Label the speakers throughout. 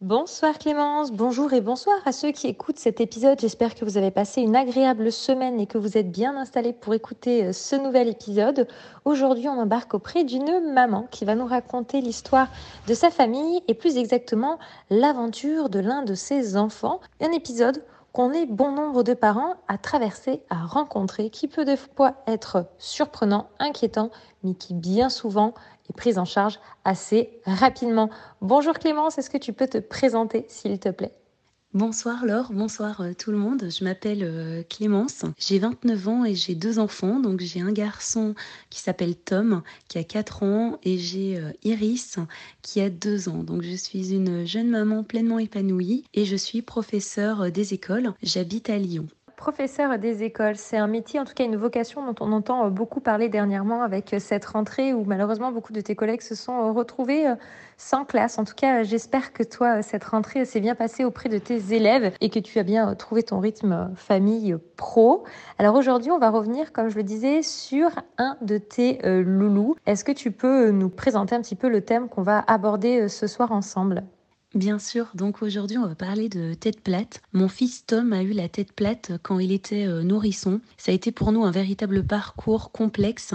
Speaker 1: Bonsoir Clémence, bonjour et bonsoir à ceux qui écoutent cet épisode. J'espère que vous avez passé une agréable semaine et que vous êtes bien installés pour écouter euh, ce nouvel épisode. Aujourd'hui, on embarque auprès d'une maman qui va nous raconter l'histoire de sa famille et plus exactement l'aventure de l'un de ses enfants. Un épisode qu'on est bon nombre de parents à traverser, à rencontrer, qui peut des fois être surprenant, inquiétant, mais qui bien souvent prise en charge assez rapidement. Bonjour Clémence, est-ce que tu peux te présenter s'il te plaît?
Speaker 2: Bonsoir Laure, bonsoir euh, tout le monde. Je m'appelle euh, Clémence, j'ai 29 ans et j'ai deux enfants. Donc j'ai un garçon qui s'appelle Tom qui a 4 ans et j'ai euh, Iris qui a 2 ans. Donc je suis une jeune maman pleinement épanouie et je suis professeure des écoles. J'habite à Lyon
Speaker 1: professeur des écoles, c'est un métier, en tout cas une vocation dont on entend beaucoup parler dernièrement avec cette rentrée où malheureusement beaucoup de tes collègues se sont retrouvés euh, sans classe. En tout cas, j'espère que toi, cette rentrée s'est bien passée auprès de tes élèves et que tu as bien trouvé ton rythme famille pro. Alors aujourd'hui, on va revenir, comme je le disais, sur un de tes euh, loulous. Est-ce que tu peux nous présenter un petit peu le thème qu'on va aborder euh, ce soir ensemble?
Speaker 2: Bien sûr, donc aujourd'hui on va parler de tête plate. Mon fils Tom a eu la tête plate quand il était euh, nourrisson. Ça a été pour nous un véritable parcours complexe,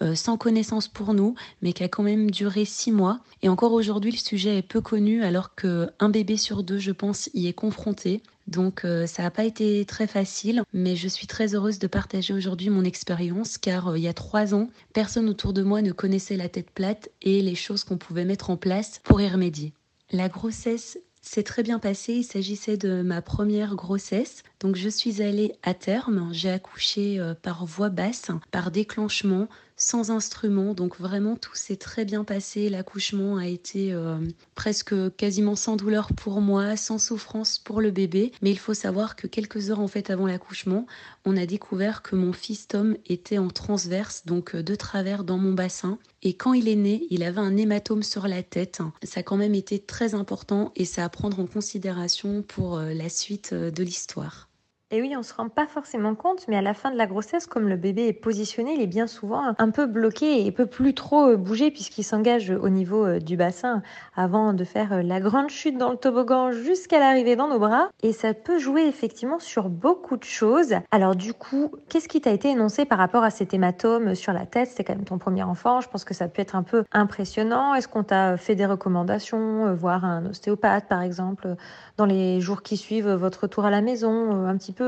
Speaker 2: euh, sans connaissance pour nous, mais qui a quand même duré six mois. Et encore aujourd'hui le sujet est peu connu alors qu'un bébé sur deux, je pense, y est confronté. Donc euh, ça n'a pas été très facile, mais je suis très heureuse de partager aujourd'hui mon expérience car il y a trois ans, personne autour de moi ne connaissait la tête plate et les choses qu'on pouvait mettre en place pour y remédier. La grossesse s'est très bien passée. Il s'agissait de ma première grossesse. Donc je suis allée à terme. J'ai accouché euh, par voie basse, par déclenchement, sans instrument. Donc vraiment tout s'est très bien passé. L'accouchement a été euh, presque quasiment sans douleur pour moi, sans souffrance pour le bébé. Mais il faut savoir que quelques heures en fait avant l'accouchement, on a découvert que mon fils Tom était en transverse, donc euh, de travers dans mon bassin. Et quand il est né, il avait un hématome sur la tête. Ça a quand même été très important et ça à prendre en considération pour la suite de l'histoire.
Speaker 1: Et oui, on se rend pas forcément compte, mais à la fin de la grossesse, comme le bébé est positionné, il est bien souvent un peu bloqué et peut plus trop euh, bouger puisqu'il s'engage au niveau euh, du bassin avant de faire euh, la grande chute dans le toboggan jusqu'à l'arrivée dans nos bras. Et ça peut jouer effectivement sur beaucoup de choses. Alors du coup, qu'est-ce qui t'a été énoncé par rapport à cet hématome sur la tête? C'est quand même ton premier enfant. Je pense que ça peut être un peu impressionnant. Est-ce qu'on t'a fait des recommandations, voir un ostéopathe par exemple, dans les jours qui suivent votre retour à la maison, un petit peu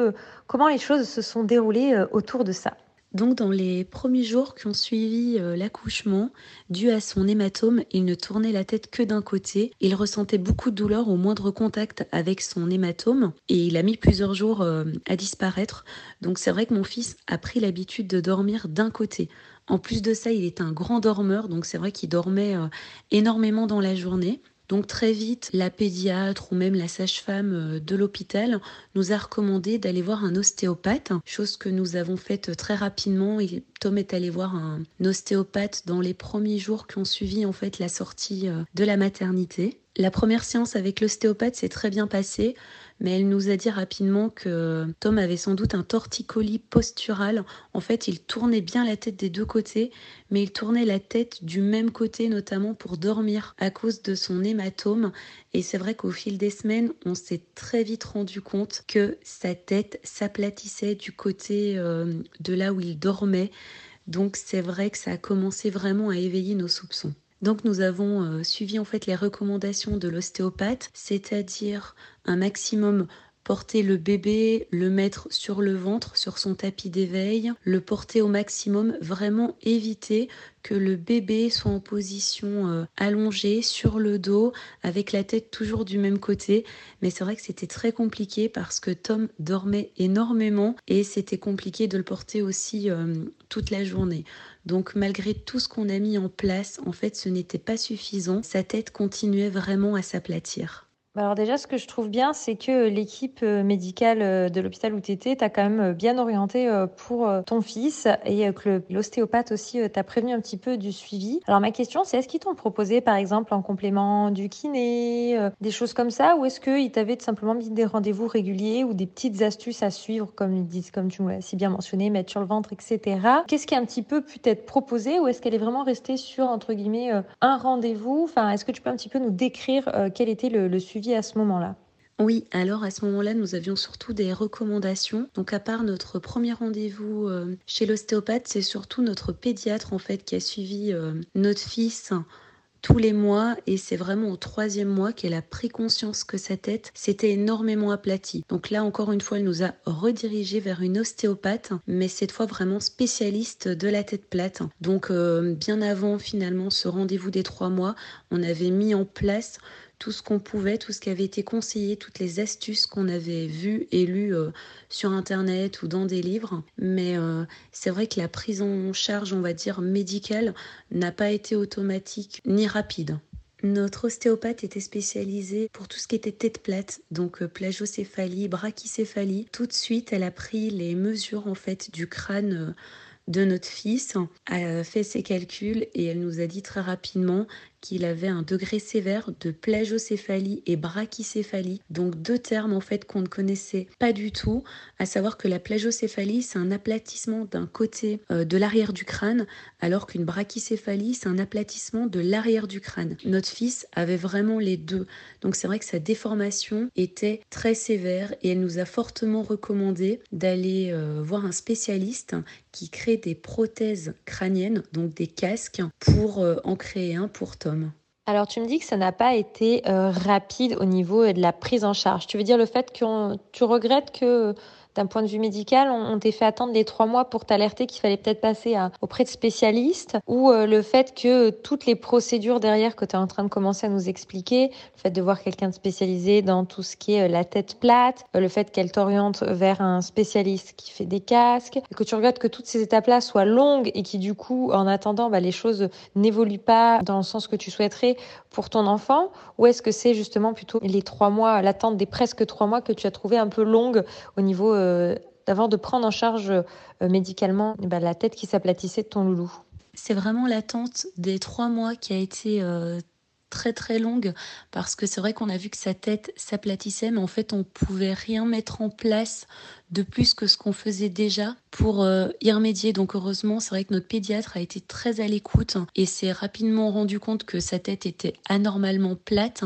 Speaker 1: comment les choses se sont déroulées euh, autour de ça.
Speaker 2: Donc dans les premiers jours qui ont suivi euh, l'accouchement, dû à son hématome, il ne tournait la tête que d'un côté. Il ressentait beaucoup de douleur au moindre contact avec son hématome et il a mis plusieurs jours euh, à disparaître. Donc c'est vrai que mon fils a pris l'habitude de dormir d'un côté. En plus de ça, il est un grand dormeur, donc c'est vrai qu'il dormait énormément dans la journée. Donc très vite, la pédiatre ou même la sage-femme euh, de l'hôpital nous a recommandé d'aller voir un ostéopathe, chose que nous avons faite très rapidement. Tom est allé voir un ostéopathe dans les premiers jours qui ont suivi en fait la sortie euh, de la maternité. La première séance avec l'ostéopathe s'est très bien passée mais elle nous a dit rapidement que Tom avait sans doute un torticolis postural. En fait, il tournait bien la tête des deux côtés, mais il tournait la tête du même côté, notamment pour dormir à cause de son hématome. Et c'est vrai qu'au fil des semaines, on s'est très vite rendu compte que sa tête s'aplatissait du côté euh, de là où il dormait. Donc c'est vrai que ça a commencé vraiment à éveiller nos soupçons. Donc nous avons euh, suivi en fait les recommandations de l'ostéopathe, c'est-à-dire un maximum porter le bébé, le mettre sur le ventre, sur son tapis d'éveil, le porter au maximum, vraiment éviter que le bébé soit en position euh, allongée sur le dos avec la tête toujours du même côté. Mais c'est vrai que c'était très compliqué parce que Tom dormait énormément et c'était compliqué de le porter aussi euh, toute la journée. Donc malgré tout ce qu'on a mis en place, en fait ce n'était pas suffisant. Sa tête continuait vraiment à s'aplatir.
Speaker 1: Bah, alors déjà, ce que je trouve bien, c'est que l'équipe euh, médicale euh, de l'hôpital où tu étais t'a quand même euh, bien orienté pour ton fils et que l'ostéopathe aussi t'a prévenu un petit peu du suivi. Alors ma question, c'est est-ce qu'ils t'ont proposé par exemple en complément du kiné, des choses comme ça, ou est-ce qu'ils t'avaient simplement mis des rendez-vous réguliers ou des petites astuces à suivre, comme ils disent, comme tu l'as si bien mentionné, mettre sur le ventre, etc. Qu'est-ce qui a un petit peu pu être proposé ou est-ce qu'elle est vraiment restée sur, entre guillemets, un rendez-vous? Enfin, est-ce que tu peux un petit peu nous décrire quel était le suivi à ce moment-là
Speaker 2: oui, alors à ce moment-là, nous avions surtout des recommandations. Donc à part notre premier rendez-vous euh, chez l'ostéopathe, c'est surtout notre pédiatre en fait qui a suivi euh, notre fils tous les mois et c'est vraiment au troisième mois qu'elle a pris conscience que sa tête s'était énormément aplatie. Donc là encore une fois, elle nous a redirigé vers une ostéopathe, mais cette fois vraiment spécialiste de la tête plate. Donc euh, bien avant finalement ce rendez-vous des trois mois, on avait mis en place tout ce qu'on pouvait, tout ce qui avait été conseillé, toutes les astuces qu'on avait vues et lues euh, sur Internet ou dans des livres. Mais euh, c'est vrai que la prise en charge, on va dire, médicale n'a pas été automatique ni rapide. Notre ostéopathe était spécialisée pour tout ce qui était tête plate, donc euh, plagiocéphalie, brachycéphalie. Tout de suite, elle a pris les mesures en fait du crâne de notre fils, a fait ses calculs et elle nous a dit très rapidement qu'il avait un degré sévère de plagiocéphalie et brachycéphalie, donc deux termes en fait qu'on ne connaissait pas du tout, à savoir que la plagiocéphalie c'est un aplatissement d'un côté euh, de l'arrière du crâne, alors qu'une brachycéphalie c'est un aplatissement de l'arrière du crâne. Notre fils avait vraiment les deux, donc c'est vrai que sa déformation était très sévère et elle nous a fortement recommandé d'aller euh, voir un spécialiste qui crée des prothèses crâniennes, donc des casques, pour euh, en créer un pour Tom.
Speaker 1: Alors tu me dis que ça n'a pas été euh, rapide au niveau de la prise en charge. Tu veux dire le fait que tu regrettes que d'un point de vue médical, on, t'ait fait attendre les trois mois pour t'alerter qu'il fallait peut-être passer auprès de spécialistes, ou euh, le fait que toutes les procédures derrière que tu es en train de commencer à nous expliquer, le fait de voir quelqu'un de spécialisé dans tout ce qui est euh, la tête plate, euh, le fait qu'elle t'oriente vers un spécialiste qui fait des casques, que tu regrettes que toutes ces étapes-là soient longues et qui du coup, en attendant, bah, les choses n'évoluent pas dans le sens que tu souhaiterais pour ton enfant, ou est-ce que c'est justement plutôt les trois mois, l'attente des presque trois mois que tu as trouvé un peu longue au niveau euh, avant de prendre en charge euh, médicalement eh ben, la tête qui s'aplatissait de ton loulou.
Speaker 2: C'est vraiment l'attente des trois mois qui a été euh, très très longue parce que c'est vrai qu'on a vu que sa tête s'aplatissait mais en fait on pouvait rien mettre en place de plus que ce qu'on faisait déjà pour euh, y remédier. Donc heureusement, c'est vrai que notre pédiatre a été très à l'écoute et s'est rapidement rendu compte que sa tête était anormalement plate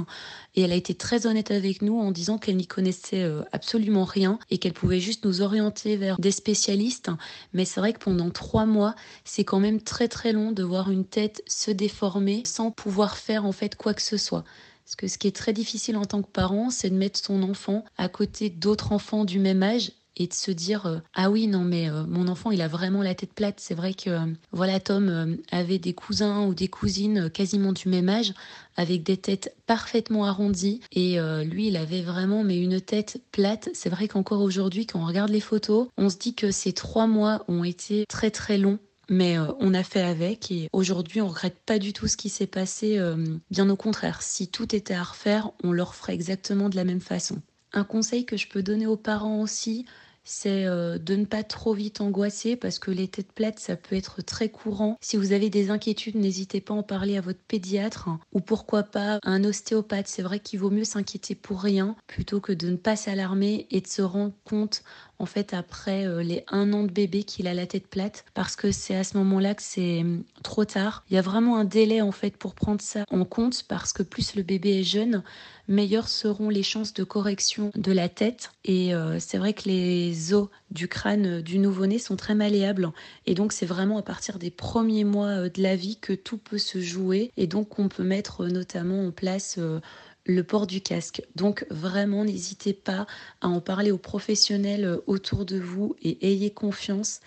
Speaker 2: et elle a été très honnête avec nous en disant qu'elle n'y connaissait euh, absolument rien et qu'elle pouvait juste nous orienter vers des spécialistes. Mais c'est vrai que pendant trois mois, c'est quand même très très long de voir une tête se déformer sans pouvoir faire en fait quoi que ce soit. Parce que ce qui est très difficile en tant que parent, c'est de mettre son enfant à côté d'autres enfants du même âge et de se dire euh, ah oui non mais euh, mon enfant il a vraiment la tête plate c'est vrai que euh, voilà Tom avait des cousins ou des cousines quasiment du même âge avec des têtes parfaitement arrondies et lui il avait vraiment mais une tête plate c'est vrai qu'encore aujourd'hui quand on regarde les photos on se dit que ces trois mois ont été très très longs mais on a fait avec et aujourd'hui on regrette pas du tout ce qui s'est passé. bien au contraire, si tout était à refaire, on le referait exactement de la même façon. Un conseil que je peux donner aux parents aussi, c'est euh, de ne pas trop vite angoisser parce que les têtes plates, ça peut être très courant. Si vous avez des inquiétudes, n'hésitez pas à en parler à votre pédiatre ou pourquoi pas un ostéopathe. C'est vrai qu'il vaut mieux s'inquiéter pour rien plutôt que de ne pas s'alarmer et de se rendre compte en fait après euh, les un an de bébé qu'il a la tête plate parce que c'est à ce moment-là que c'est hum, trop tard. Il y a vraiment un délai en fait pour prendre ça en compte parce que plus le bébé est jeune, meilleures seront les chances de correction de la tête. Et euh, c'est vrai que les os du crâne du nouveau-né sont très malléables. Et donc c'est vraiment à partir des premiers mois euh, de la vie que tout peut se jouer. Et donc on peut mettre notamment en place le port du casque. Donc vraiment, n'hésitez pas à en parler aux professionnels euh, autour de vous et ayez confiance,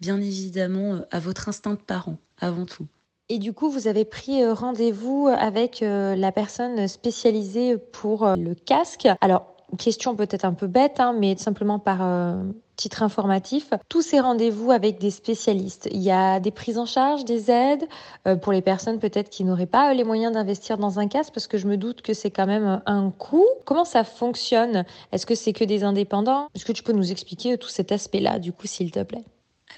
Speaker 2: bien évidemment, euh, à votre instinct de parent avant tout.
Speaker 1: Et du coup, vous avez pris euh, rendez-vous avec la personne spécialisée pour le casque. Alors, question peut-être un peu bête, hein, mais simplement par titre informatif, tous ces rendez-vous avec des spécialistes, il y a des prises en charge, des aides euh, pour les personnes peut-être qui n'auraient pas les moyens d'investir dans un casque, parce que je me doute que c'est quand même un coût. Comment ça fonctionne? Est-ce que c'est que des indépendants? Est-ce que tu peux nous expliquer tout cet aspect-là, du coup, s'il te plaît?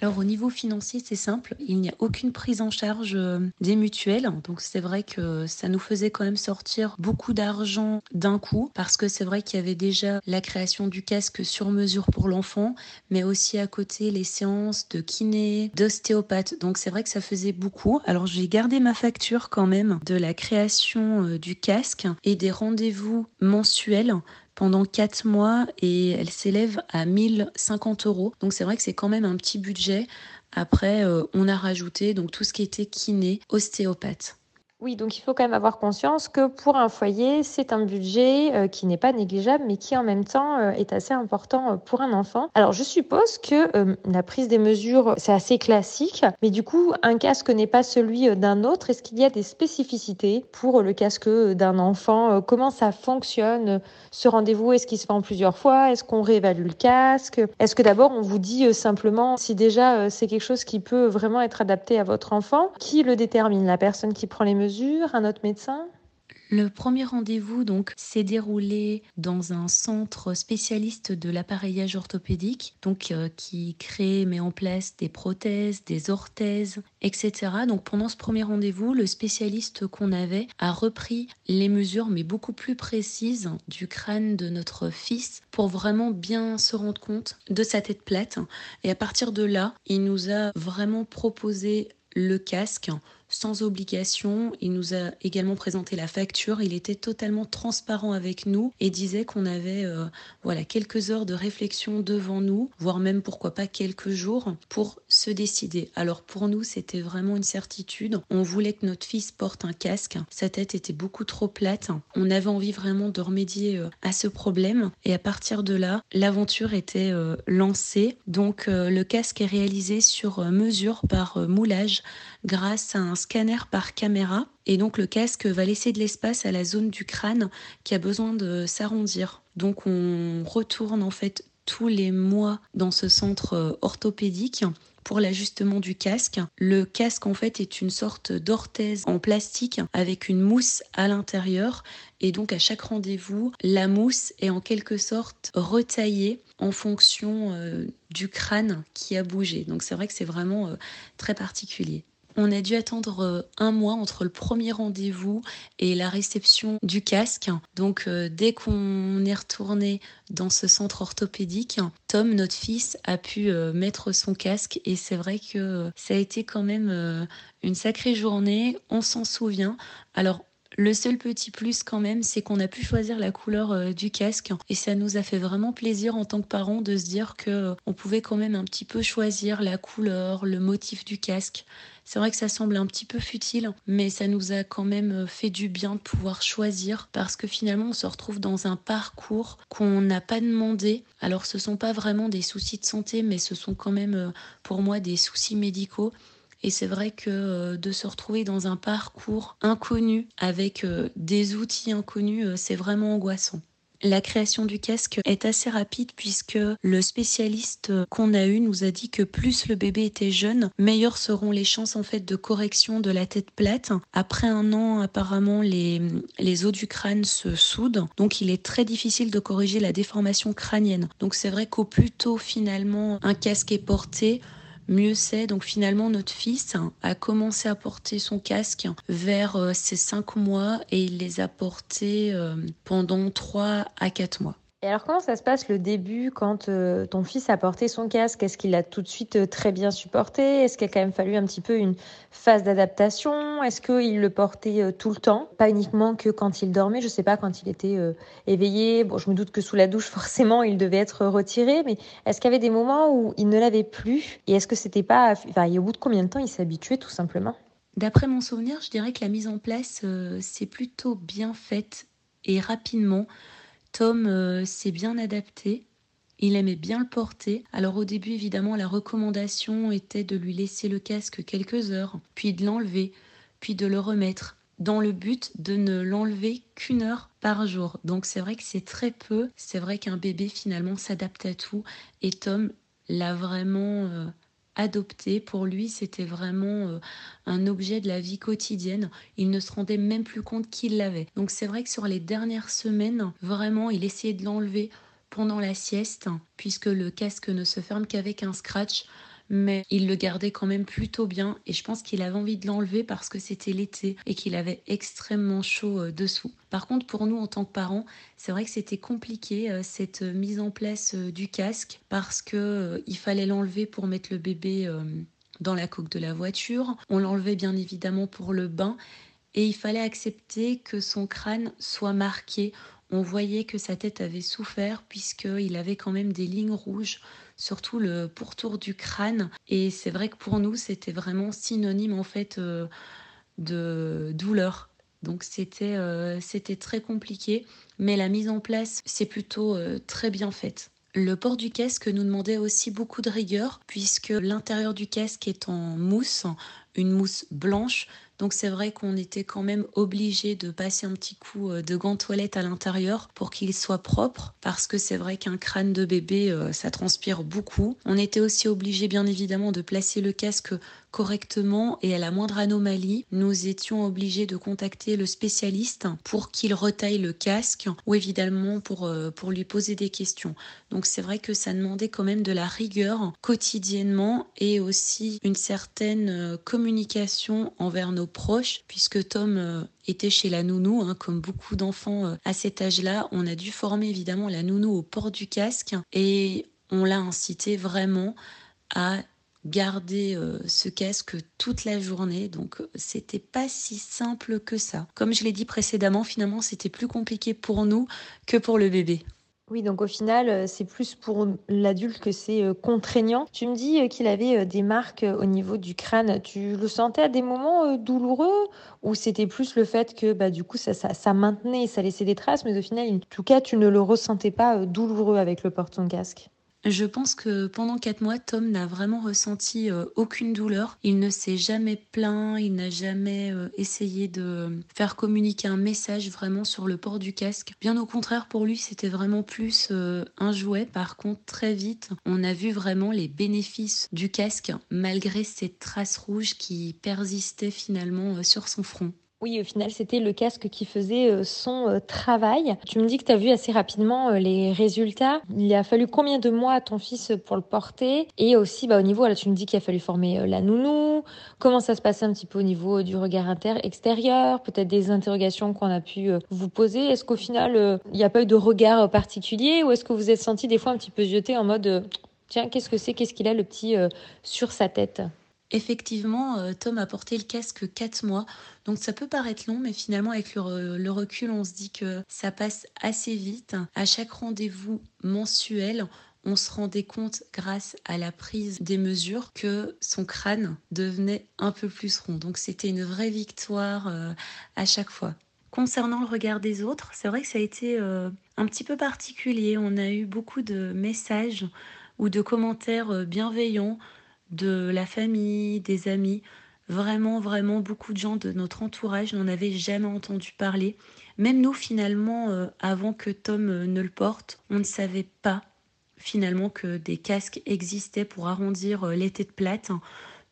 Speaker 2: Alors au niveau financier, c'est simple, il n'y a aucune prise en charge euh, des mutuelles, donc c'est vrai que ça nous faisait quand même sortir beaucoup d'argent d'un coup, parce que c'est vrai qu'il y avait déjà la création du casque sur mesure pour l'enfant, mais aussi à côté les séances de kiné, d'ostéopathe, donc c'est vrai que ça faisait beaucoup. Alors j'ai gardé ma facture quand même de la création euh, du casque et des rendez-vous mensuels pendant 4 mois et elle s'élève à 1050 euros. Donc c'est vrai que c'est quand même un petit budget. Après, euh, on a rajouté donc tout ce qui était kiné, ostéopathe.
Speaker 1: Oui, donc il faut quand même avoir conscience que pour un foyer, c'est un budget euh, qui n'est pas négligeable, mais qui en même temps euh, est assez important euh, pour un enfant. Alors je suppose que la prise des mesures, c'est assez classique, mais du coup, un casque n'est pas celui d'un autre. Est-ce qu'il y a des spécificités pour le casque d'un enfant Comment ça fonctionne ce rendez-vous? Est-ce qu'il se fait en plusieurs fois? Est-ce qu'on réévalue le casque? Est-ce que d'abord on vous dit simplement si déjà c'est quelque chose qui peut vraiment être adapté à votre enfant Qui le détermine La personne qui prend les mesures? Un autre médecin?
Speaker 2: Le premier rendez-vous donc s'est déroulé dans un centre spécialiste de l'appareillage orthopédique, donc euh, qui crée, met en place des prothèses, des orthèses, etc. Donc pendant ce premier rendez-vous, le spécialiste qu'on avait a repris les mesures, mais beaucoup plus précises, du crâne de notre fils pour vraiment bien se rendre compte de sa tête plate. Et à partir de là, il nous a vraiment proposé le casque sans obligation. Il nous a également présenté la facture. Il était totalement transparent avec nous et disait qu'on avait euh, voilà quelques heures de réflexion devant nous, voire même pourquoi pas quelques jours pour se décider. Alors pour nous, c'était vraiment une certitude. On voulait que notre fils porte un casque. Sa tête était beaucoup trop plate. On avait envie vraiment de remédier euh, à ce problème et à partir de là, l'aventure était euh, lancée. Donc le casque est réalisé sur mesure par moulage grâce à un scanner par caméra. Et donc le casque va laisser de l'espace à la zone du crâne qui a besoin de s'arrondir. Donc on retourne en fait tous les mois dans ce centre euh, orthopédique pour l'ajustement du casque. Le casque en fait est une sorte d'orthèse en plastique avec une mousse à l'intérieur et donc à chaque rendez-vous, la mousse est en quelque sorte retaillée en fonction euh, du crâne qui a bougé. Donc c'est vrai que c'est vraiment euh, très particulier. On a dû attendre euh, un mois entre le premier rendez-vous et la réception du casque. Donc euh, dès qu'on est retourné dans ce centre orthopédique, Tom, notre fils, a pu euh, mettre son casque et c'est vrai que ça a été quand même une sacrée journée. On s'en souvient. Alors le seul petit plus quand même, c'est qu'on a pu choisir la couleur du casque et ça nous a fait vraiment plaisir en tant que parents de se dire que on pouvait quand même un petit peu choisir la couleur, le motif du casque. C'est vrai que ça semble un petit peu futile, mais ça nous a quand même euh, fait du bien de pouvoir choisir parce que finalement on se retrouve dans un parcours qu'on n'a pas demandé. Alors ce sont pas vraiment des soucis de santé, mais ce sont quand même euh, pour moi des soucis médicaux. Et c'est vrai que euh, de se retrouver dans un parcours inconnu avec des outils inconnus, c'est vraiment angoissant. La création du casque est assez rapide puisque le spécialiste qu'on a eu nous a dit que plus le bébé était jeune, meilleures seront les chances en fait de correction de la tête plate. Après un an, apparemment les, les os du crâne se soudent, donc il est très difficile de corriger la déformation crânienne. Donc c'est vrai qu'au plus tôt finalement un casque est porté, mieux c'est. Donc finalement, notre fils a commencé à porter son casque vers euh, ses 5 mois et il les a portés euh, pendant 3 à 4 mois.
Speaker 1: Et alors comment ça se passe le début quand euh, ton fils a porté son casque? Est-ce qu'il a tout de suite euh, très bien supporté? Est-ce qu'il a quand même fallu un petit peu une phase d'adaptation? Est-ce qu'il le portait euh, tout le temps? Pas uniquement que quand il dormait, je sais pas, quand il était éveillé. Bon, je me doute que sous la douche, forcément, il devait être retiré, mais est-ce qu'il y avait des moments où il ne l'avait plus? Et est-ce que c'était pas... Enfin, au bout de combien de temps il s'habituait tout simplement?
Speaker 2: D'après mon souvenir, je dirais que la mise en place s'est plutôt bien faite et rapidement. Tom euh, s'est bien adapté. Il aimait bien le porter. Alors au début, évidemment, la recommandation était de lui laisser le casque quelques heures, puis de l'enlever, puis de le remettre. dans le but de ne l'enlever qu'une heure par jour. Donc c'est vrai que c'est très peu. C'est vrai qu'un bébé finalement s'adapte à tout. Et Tom l'a vraiment euh, adopté. Pour lui, c'était vraiment euh, un objet de la vie quotidienne. Il ne se rendait même plus compte qu'il l'avait. Donc c'est vrai que sur les dernières semaines, vraiment, il essayait de l'enlever pendant la sieste, puisque le casque ne se ferme qu'avec un scratch mais il le gardait quand même plutôt bien et je pense qu'il avait envie de l'enlever parce que c'était l'été et qu'il avait extrêmement chaud euh, dessous. Par contre, pour nous en tant que parents, c'est vrai que c'était compliqué euh, cette mise en place euh, du casque parce que il fallait l'enlever pour mettre le bébé dans la coque de la voiture. On l'enlevait bien évidemment pour le bain et il fallait accepter que son crâne soit marqué. On voyait que sa tête avait souffert puisqu'il avait quand même des lignes rouges surtout le pourtour du crâne. Et c'est vrai que pour nous, c'était vraiment synonyme en fait euh, de douleur. Donc c'était euh, c'était très compliqué, mais la mise en place, c'est plutôt euh, très bien faite. Le port du casque nous demandait aussi beaucoup de rigueur puisque l'intérieur du casque est en mousse, une mousse blanche, donc c'est vrai qu'on était quand même obligé de passer un petit coup euh, de gants toilette à l'intérieur pour qu'il soit propre parce que c'est vrai qu'un crâne de bébé euh, ça transpire beaucoup. On était aussi obligé bien évidemment de placer le casque correctement et à la moindre anomalie, nous étions obligés de contacter le spécialiste pour qu'il retaille le casque ou évidemment pour, euh, pour lui poser des questions. Donc c'est vrai que ça demandait quand même de la rigueur quotidiennement et aussi une certaine euh, communication envers nos proches puisque Tom euh, était chez la nounou, hein, comme beaucoup d'enfants à cet âge-là. On a dû former évidemment la nounou au port du casque et on l'a incité vraiment à garder euh, ce casque toute la journée. Donc euh, c'était pas si simple que ça. Comme je l'ai dit précédemment, finalement c'était plus compliqué pour nous que pour le bébé.
Speaker 1: Oui, donc au final, euh, c'est plus pour l'adulte que c'est contraignant. Tu me dis qu'il avait des marques au niveau du crâne. Tu le sentais à des moments douloureux? Ou c'était plus le fait que bah, du coup ça, ça, maintenait, ça laissait des traces, mais au final, en tout cas, tu ne le ressentais pas douloureux avec le porte casque?
Speaker 2: Je pense que pendant quatre mois, Tom n'a vraiment ressenti euh, aucune douleur. Il ne s'est jamais plaint, il n'a jamais euh, essayé de faire communiquer un message vraiment sur le port du casque. Bien au contraire, pour lui, c'était vraiment plus euh, un jouet. Par contre, très vite, on a vu vraiment les bénéfices du casque, malgré ces traces rouges qui persistaient finalement sur son front.
Speaker 1: Oui, au final, c'était le casque qui faisait euh, son euh, travail. Tu me dis que tu as vu assez rapidement euh, les résultats. Il a fallu combien de mois à ton fils pour le porter? Et aussi, bah, au niveau, là, tu me dis qu'il a fallu former la nounou. Comment ça se passait un petit peu au niveau du regard extérieur? Peut-être des interrogations qu'on a pu vous poser. Est-ce qu'au final, il n'y a pas eu de regard particulier? Ou est-ce que vous êtes senti des fois un petit peu jeté en mode, tiens, qu'est-ce que c'est? Qu'est-ce qu'il a le petit sur sa tête?
Speaker 2: Effectivement, euh, Tom a porté le casque 4 mois, donc ça peut paraître long, mais finalement avec le, recul, on se dit que ça passe assez vite. À chaque rendez-vous mensuel, on se rendait compte grâce à la prise des mesures que son crâne devenait un peu plus rond. Donc c'était une vraie victoire euh, à chaque fois. Concernant le regard des autres, c'est vrai que ça a été euh, un petit peu particulier. On a eu beaucoup de messages ou de commentaires bienveillants de la famille, des amis. Vraiment, vraiment, beaucoup de gens de notre entourage n'en avaient jamais entendu parler. Même nous, finalement, euh, avant que Tom euh, ne le porte, on ne savait pas finalement que des casques existaient pour arrondir euh, les têtes plates.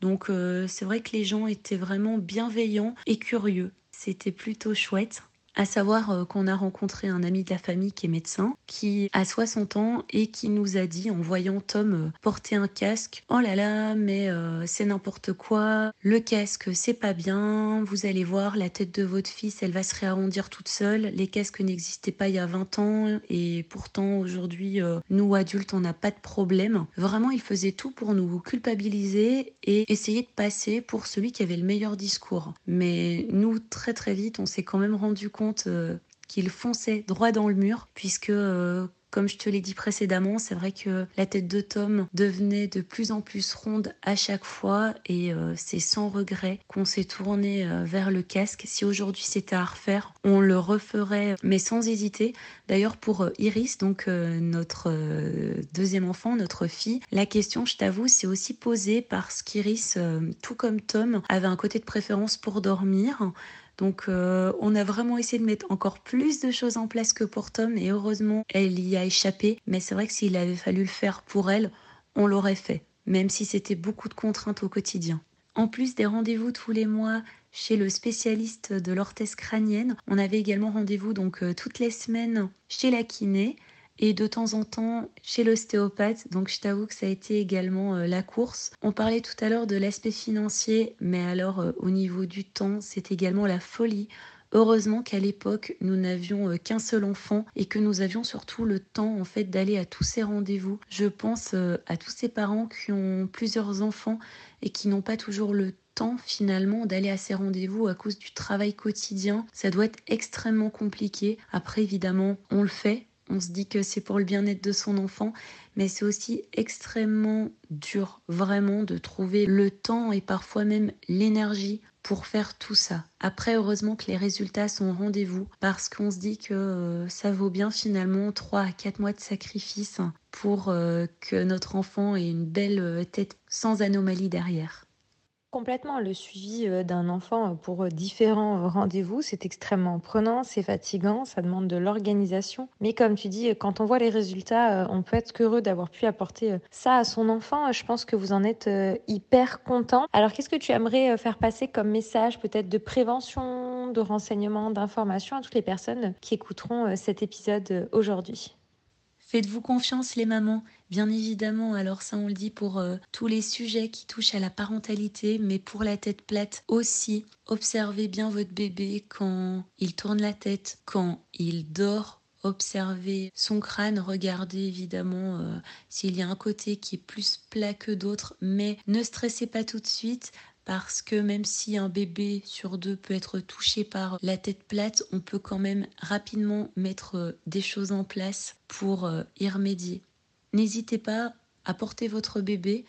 Speaker 2: Donc c'est vrai que les gens étaient vraiment bienveillants et curieux. C'était plutôt chouette à savoir euh, qu'on a rencontré un ami de la famille qui est médecin, qui a 60 ans et qui nous a dit en voyant Tom euh, porter un casque, oh là là, mais euh, c'est n'importe quoi, le casque c'est pas bien, vous allez voir la tête de votre fils, elle va se réarrondir toute seule, les casques n'existaient pas il y a 20 ans et pourtant aujourd'hui nous adultes on n'a pas de problème. Vraiment il faisait tout pour nous culpabiliser et essayer de passer pour celui qui avait le meilleur discours. Mais nous très très vite on s'est quand même rendu compte euh, qu'il fonçait droit dans le mur, puisque euh, comme je te l'ai dit précédemment, c'est vrai que la tête de Tom devenait de plus en plus ronde à chaque fois et euh, c'est sans regret qu'on s'est tourné vers le casque. Si aujourd'hui c'était à refaire, on le referait, mais sans hésiter. D'ailleurs pour Iris, donc notre deuxième enfant, notre fille, la question, je t'avoue, s'est aussi posée parce qu'Iris, tout comme Tom, avait un côté de préférence pour dormir. Donc on a vraiment essayé de mettre encore plus de choses en place que pour Tom et heureusement elle y a échappé. Mais c'est vrai que s'il avait fallu le faire pour elle, on l'aurait fait, même si c'était beaucoup de contraintes au quotidien. En plus des rendez-vous tous les mois chez le spécialiste de l'orthèse crânienne, on avait également rendez-vous donc toutes les semaines chez la kiné et de temps en temps chez l'ostéopathe. Donc je t'avoue que ça a été également euh, la course. On parlait tout à l'heure de l'aspect financier, mais alors euh, au niveau du temps, c'est également la folie. Heureusement qu'à l'époque, nous n'avions euh, qu'un seul enfant et que nous avions surtout le temps en fait d'aller à tous ces rendez-vous. Je pense à tous ces parents qui ont plusieurs enfants et qui n'ont pas toujours le temps finalement d'aller à ces rendez-vous à cause du travail quotidien. Ça doit être extrêmement compliqué. Après évidemment, on le fait on se dit que c'est pour le bien-être de son enfant, mais c'est aussi extrêmement dur, vraiment, de trouver le temps et parfois même l'énergie pour faire tout ça. Après, heureusement que les résultats sont au rendez-vous, parce qu'on se dit que euh, ça vaut bien finalement 3 à 4 mois de sacrifice pour euh, que notre enfant ait une belle euh, tête sans anomalie derrière.
Speaker 1: Complètement, le suivi euh, d'un enfant euh, pour euh, différents rendez-vous, c'est extrêmement prenant, c'est fatigant, ça demande de l'organisation. Mais comme tu dis, quand on voit les résultats, on peut être heureux d'avoir pu apporter ça à son enfant. Je pense que vous en êtes hyper content. Alors qu'est-ce que tu aimerais faire passer comme message peut-être de prévention, de renseignement, d'information à toutes les personnes qui écouteront cet épisode aujourd'hui?
Speaker 2: Faites-vous confiance les mamans, bien évidemment, alors ça on le dit pour euh, tous les sujets qui touchent à la parentalité, mais pour la tête plate aussi. Observez bien votre bébé quand il tourne la tête, quand il dort, observez son crâne, regardez évidemment euh, s'il y a un côté qui est plus plat que d'autres, mais ne stressez pas tout de suite parce que même si un bébé sur deux peut être touché par la tête plate, on peut quand même rapidement mettre euh, des choses en place pour euh, y remédier. N'hésitez pas à porter votre bébé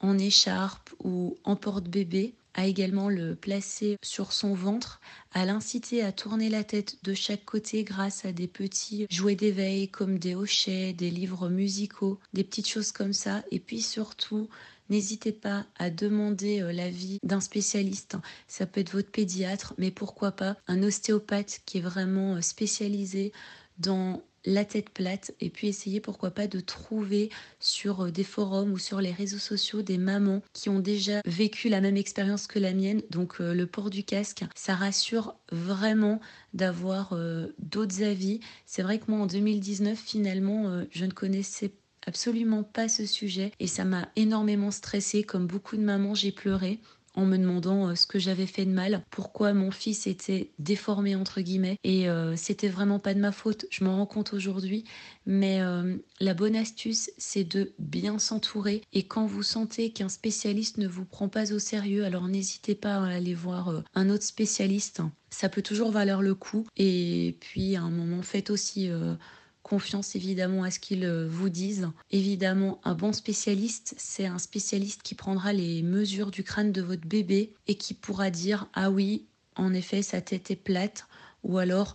Speaker 2: en écharpe ou en porte-bébé, à également le placer sur son ventre, à l'inciter à tourner la tête de chaque côté grâce à des petits jouets d'éveil comme des hochets, des livres musicaux, des petites choses comme ça, et puis surtout N'hésitez pas à demander euh, l'avis d'un spécialiste. Ça peut être votre pédiatre, mais pourquoi pas un ostéopathe qui est vraiment euh, spécialisé dans la tête plate et puis essayer pourquoi pas de trouver sur euh, des forums ou sur les réseaux sociaux des mamans qui ont déjà vécu la même expérience que la mienne. Donc le port du casque, ça rassure vraiment d'avoir d'autres avis. C'est vrai que moi en 2019 finalement je ne connaissais pas absolument pas ce sujet et ça m'a énormément stressée. Comme beaucoup de mamans, j'ai pleuré en me demandant euh, ce que j'avais fait de mal, pourquoi mon fils était déformé entre guillemets. Et euh, c'était vraiment pas de ma faute, je m'en rends compte aujourd'hui, mais euh, la bonne astuce c'est de bien s'entourer. Et quand vous sentez qu'un spécialiste ne vous prend pas au sérieux, alors n'hésitez pas à aller voir un autre spécialiste, ça peut toujours valoir le coup. Et puis à un moment faites aussi confiance évidemment à ce qu'ils euh, vous disent. Évidemment, un bon spécialiste, c'est un spécialiste qui prendra les mesures du crâne de votre bébé et qui pourra dire ah oui, en effet, sa tête est plate ou alors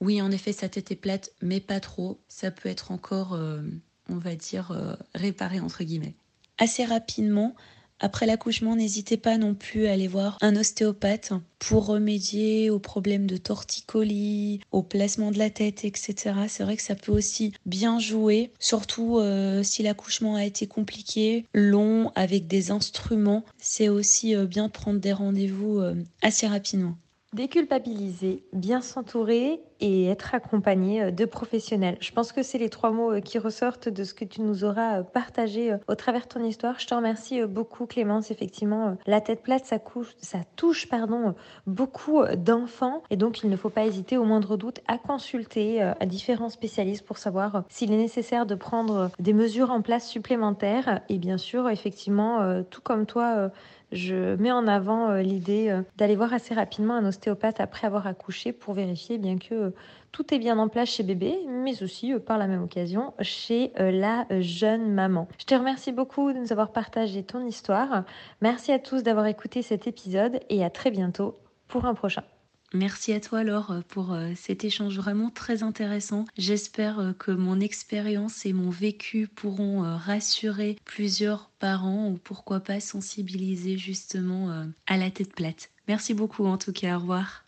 Speaker 2: oui, en effet, sa tête est plate, mais pas trop. Ça peut être encore, euh, on va dire, euh, réparé entre guillemets. Assez rapidement, après l'accouchement, n'hésitez pas non plus à aller voir un ostéopathe pour remédier aux problèmes de torticolis, au placement de la tête, etc. C'est vrai que ça peut aussi bien jouer, surtout euh, si l'accouchement a été compliqué, long, avec des instruments. C'est aussi euh, bien de prendre des rendez-vous euh, assez rapidement.
Speaker 1: Déculpabiliser, bien s'entourer et être accompagné euh, de professionnels. Je pense que c'est les trois mots euh, qui ressortent de ce que tu nous auras euh, partagé au travers de ton histoire. Je te remercie beaucoup Clémence. Effectivement, la tête plate, ça, ça touche pardon, beaucoup d'enfants et donc il ne faut pas hésiter au moindre doute à consulter différents spécialistes pour savoir s'il est nécessaire de prendre des mesures en place supplémentaires. Et bien sûr, effectivement, tout comme toi, je mets en avant euh, l'idée euh, d'aller voir assez rapidement un ostéopathe après avoir accouché pour vérifier bien que euh, tout est bien en place chez bébé, mais aussi par la même occasion chez la jeune maman. Je te remercie beaucoup de nous avoir partagé ton histoire. Merci à tous d'avoir écouté cet épisode et à très bientôt pour un prochain.
Speaker 2: Merci à toi Laure pour euh, cet échange vraiment très intéressant. J'espère euh, que mon expérience et mon vécu pourront euh, rassurer plusieurs parents ou pourquoi pas sensibiliser justement à la tête plate. Merci beaucoup en tout cas, au revoir.